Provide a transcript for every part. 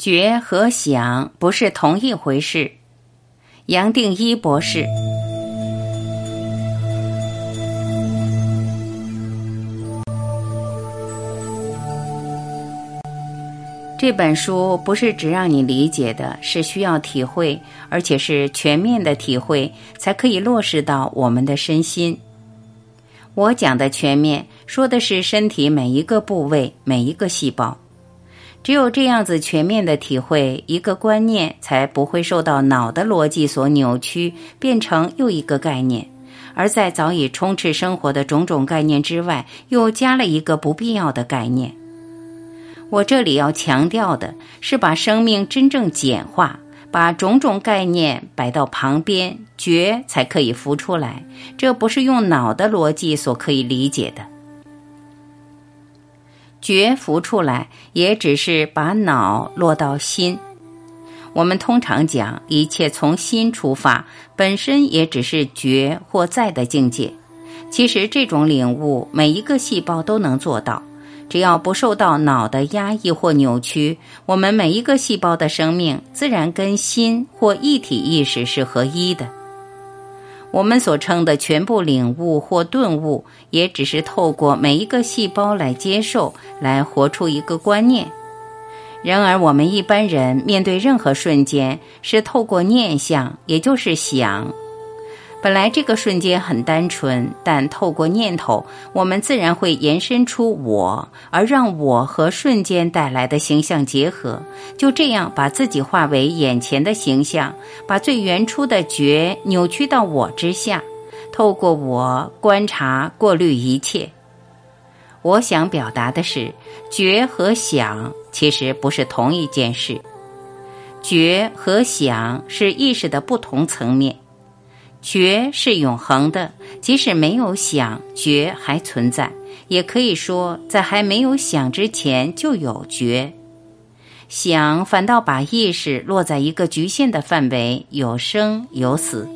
觉和想不是同一回事。杨定一博士。这本书不是只让你理解的，是需要体会，而且是全面的体会，才可以落实到我们的身心。我讲的全面，说的是身体每一个部位、每一个细胞。只有这样子全面的体会，一个观念才不会受到脑的逻辑所扭曲，变成又一个概念，而在早已充斥生活的种种概念之外，又加了一个不必要的概念。我这里要强调的是，把生命真正简化，把种种概念摆到旁边，觉才可以浮出来。这不是用脑的逻辑所可以理解的。觉浮出来，也只是把脑落到心。我们通常讲，一切从心出发，本身也只是觉或在的境界。其实这种领悟，每一个细胞都能做到，只要不受到脑的压抑或扭曲，我们每一个细胞的生命，自然跟心或一体意识是合一的。我们所称的全部领悟或顿悟，也只是透过每一个细胞来接受，来活出一个观念。然而，我们一般人面对任何瞬间，是透过念想，也就是想。本来这个瞬间很单纯，但透过念头，我们自然会延伸出我，而让我和瞬间带来的形象结合，就这样把自己化为眼前的形象，把最原初的觉扭曲到我之下，透过我观察过滤一切。我想表达的是，觉和想其实不是同一件事，觉和想是意识的不同层面。觉是永恒的，即使没有想，觉还存在。也可以说，在还没有想之前就有觉。想反倒把意识落在一个局限的范围，有生有死。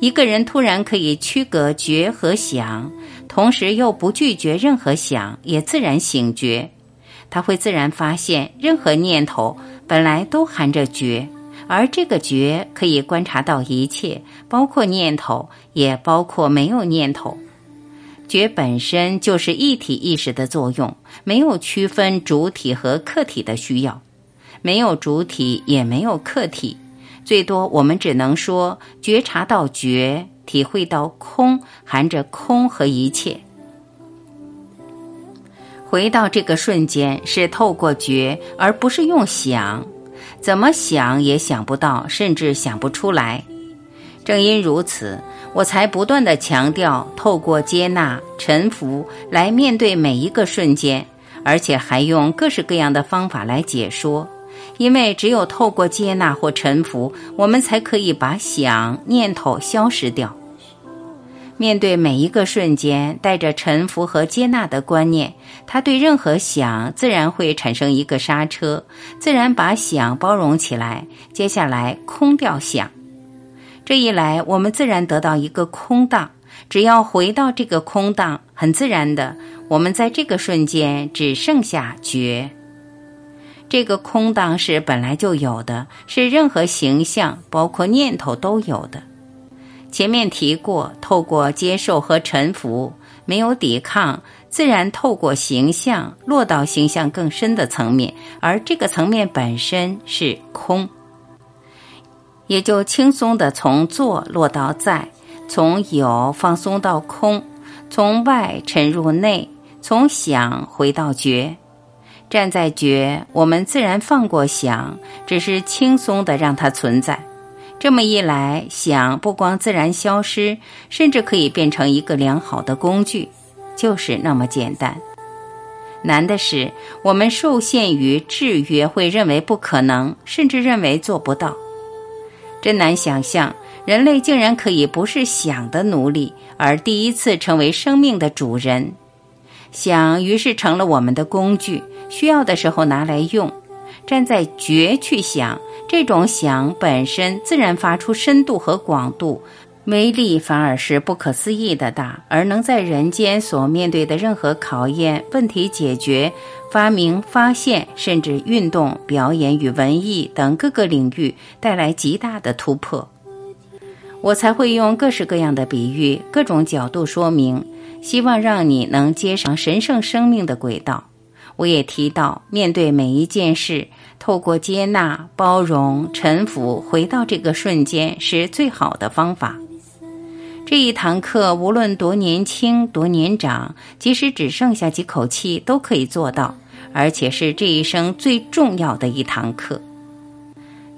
一个人突然可以区隔觉和想，同时又不拒绝任何想，也自然醒觉。他会自然发现，任何念头本来都含着觉。而这个觉可以观察到一切，包括念头，也包括没有念头。觉本身就是一体意识的作用，没有区分主体和客体的需要，没有主体也没有客体，最多我们只能说觉察到觉，体会到空，含着空和一切。回到这个瞬间，是透过觉，而不是用想。怎么想也想不到，甚至想不出来。正因如此，我才不断的强调，透过接纳、臣服来面对每一个瞬间，而且还用各式各样的方法来解说。因为只有透过接纳或臣服，我们才可以把想念头消失掉。面对每一个瞬间，带着臣服和接纳的观念，他对任何想自然会产生一个刹车，自然把想包容起来。接下来空掉想，这一来，我们自然得到一个空档。只要回到这个空档，很自然的，我们在这个瞬间只剩下觉。这个空档是本来就有的，是任何形象，包括念头都有的。前面提过，透过接受和臣服，没有抵抗，自然透过形象落到形象更深的层面，而这个层面本身是空，也就轻松的从做落到在，从有放松到空，从外沉入内，从想回到觉，站在觉，我们自然放过想，只是轻松的让它存在。这么一来，想不光自然消失，甚至可以变成一个良好的工具，就是那么简单。难的是，我们受限于制约，会认为不可能，甚至认为做不到。真难想象，人类竟然可以不是想的奴隶，而第一次成为生命的主人。想于是成了我们的工具，需要的时候拿来用。站在觉去想。这种想本身自然发出深度和广度，威力反而是不可思议的大，而能在人间所面对的任何考验、问题解决、发明、发现，甚至运动、表演与文艺等各个领域带来极大的突破。我才会用各式各样的比喻、各种角度说明，希望让你能接上神圣生命的轨道。我也提到，面对每一件事。透过接纳、包容、臣服，回到这个瞬间是最好的方法。这一堂课，无论多年轻、多年长，即使只剩下几口气，都可以做到，而且是这一生最重要的一堂课。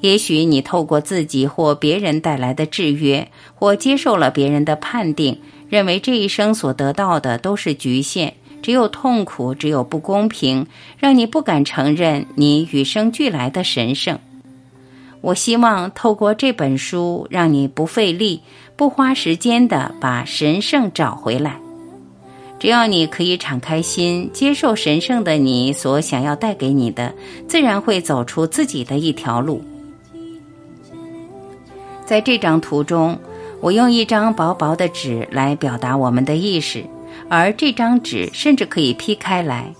也许你透过自己或别人带来的制约，或接受了别人的判定，认为这一生所得到的都是局限。只有痛苦，只有不公平，让你不敢承认你与生俱来的神圣。我希望透过这本书，让你不费力、不花时间的把神圣找回来。只要你可以敞开心，接受神圣的你所想要带给你的，自然会走出自己的一条路。在这张图中，我用一张薄薄的纸来表达我们的意识。而这张纸甚至可以劈开来，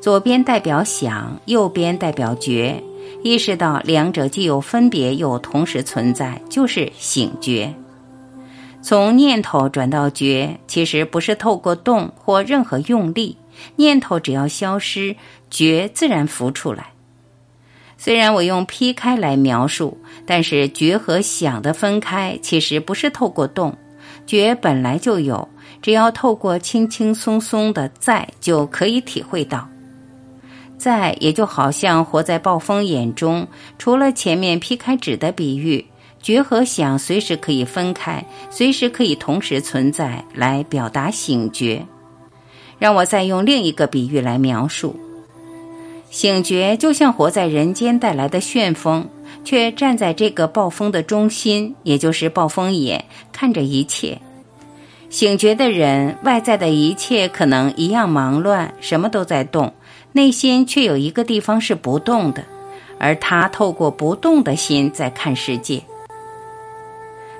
左边代表想，右边代表觉。意识到两者既有分别又同时存在，就是醒觉。从念头转到觉，其实不是透过动或任何用力，念头只要消失，觉自然浮出来。虽然我用劈开来描述，但是觉和想的分开，其实不是透过动，觉本来就有。只要透过轻轻松松的在，就可以体会到，在也就好像活在暴风眼中。除了前面劈开纸的比喻，觉和想随时可以分开，随时可以同时存在，来表达醒觉。让我再用另一个比喻来描述：醒觉就像活在人间带来的旋风，却站在这个暴风的中心，也就是暴风眼，看着一切。醒觉的人，外在的一切可能一样忙乱，什么都在动，内心却有一个地方是不动的，而他透过不动的心在看世界。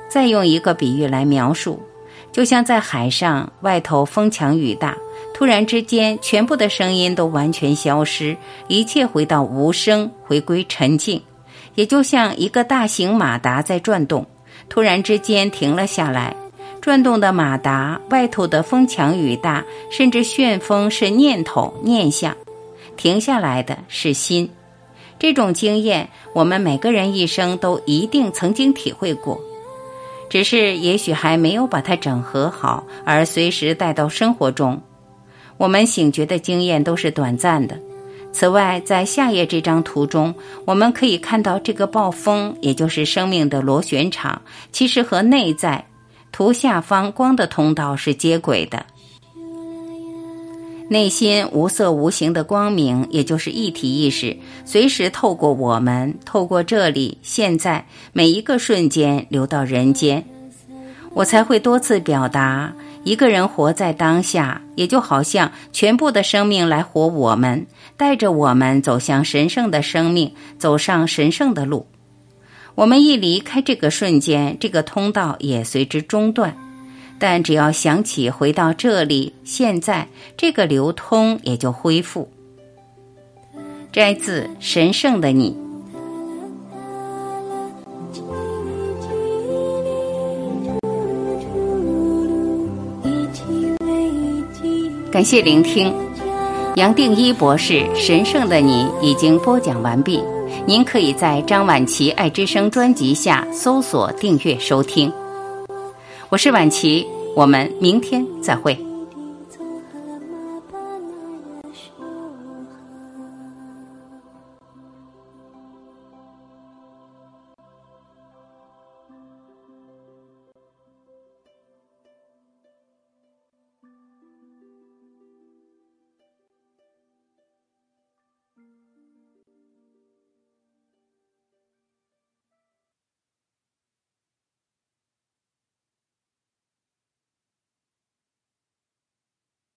再用一个比喻来描述，就像在海上，外头风强雨大，突然之间，全部的声音都完全消失，一切回到无声，回归沉静，也就像一个大型马达在转动，突然之间停了下来。转动的马达外头的风强雨大，甚至旋风是念头念想，停下来的是心。这种经验，我们每个人一生都一定曾经体会过，只是也许还没有把它整合好，而随时带到生活中。我们醒觉的经验都是短暂的。此外，在下页这张图中，我们可以看到这个暴风，也就是生命的螺旋场，其实和内在。图下方光的通道是接轨的，内心无色无形的光明，也就是一体意识，随时透过我们，透过这里，现在每一个瞬间流到人间。我才会多次表达，一个人活在当下，也就好像全部的生命来活我们，带着我们走向神圣的生命，走上神圣的路。我们一离开这个瞬间，这个通道也随之中断。但只要想起回到这里，现在这个流通也就恢复。摘自《神圣的你》。感谢聆听，杨定一博士《神圣的你》已经播讲完毕。您可以在张晚琪爱之声专辑下搜索订阅收听。我是晚琪，我们明天再会。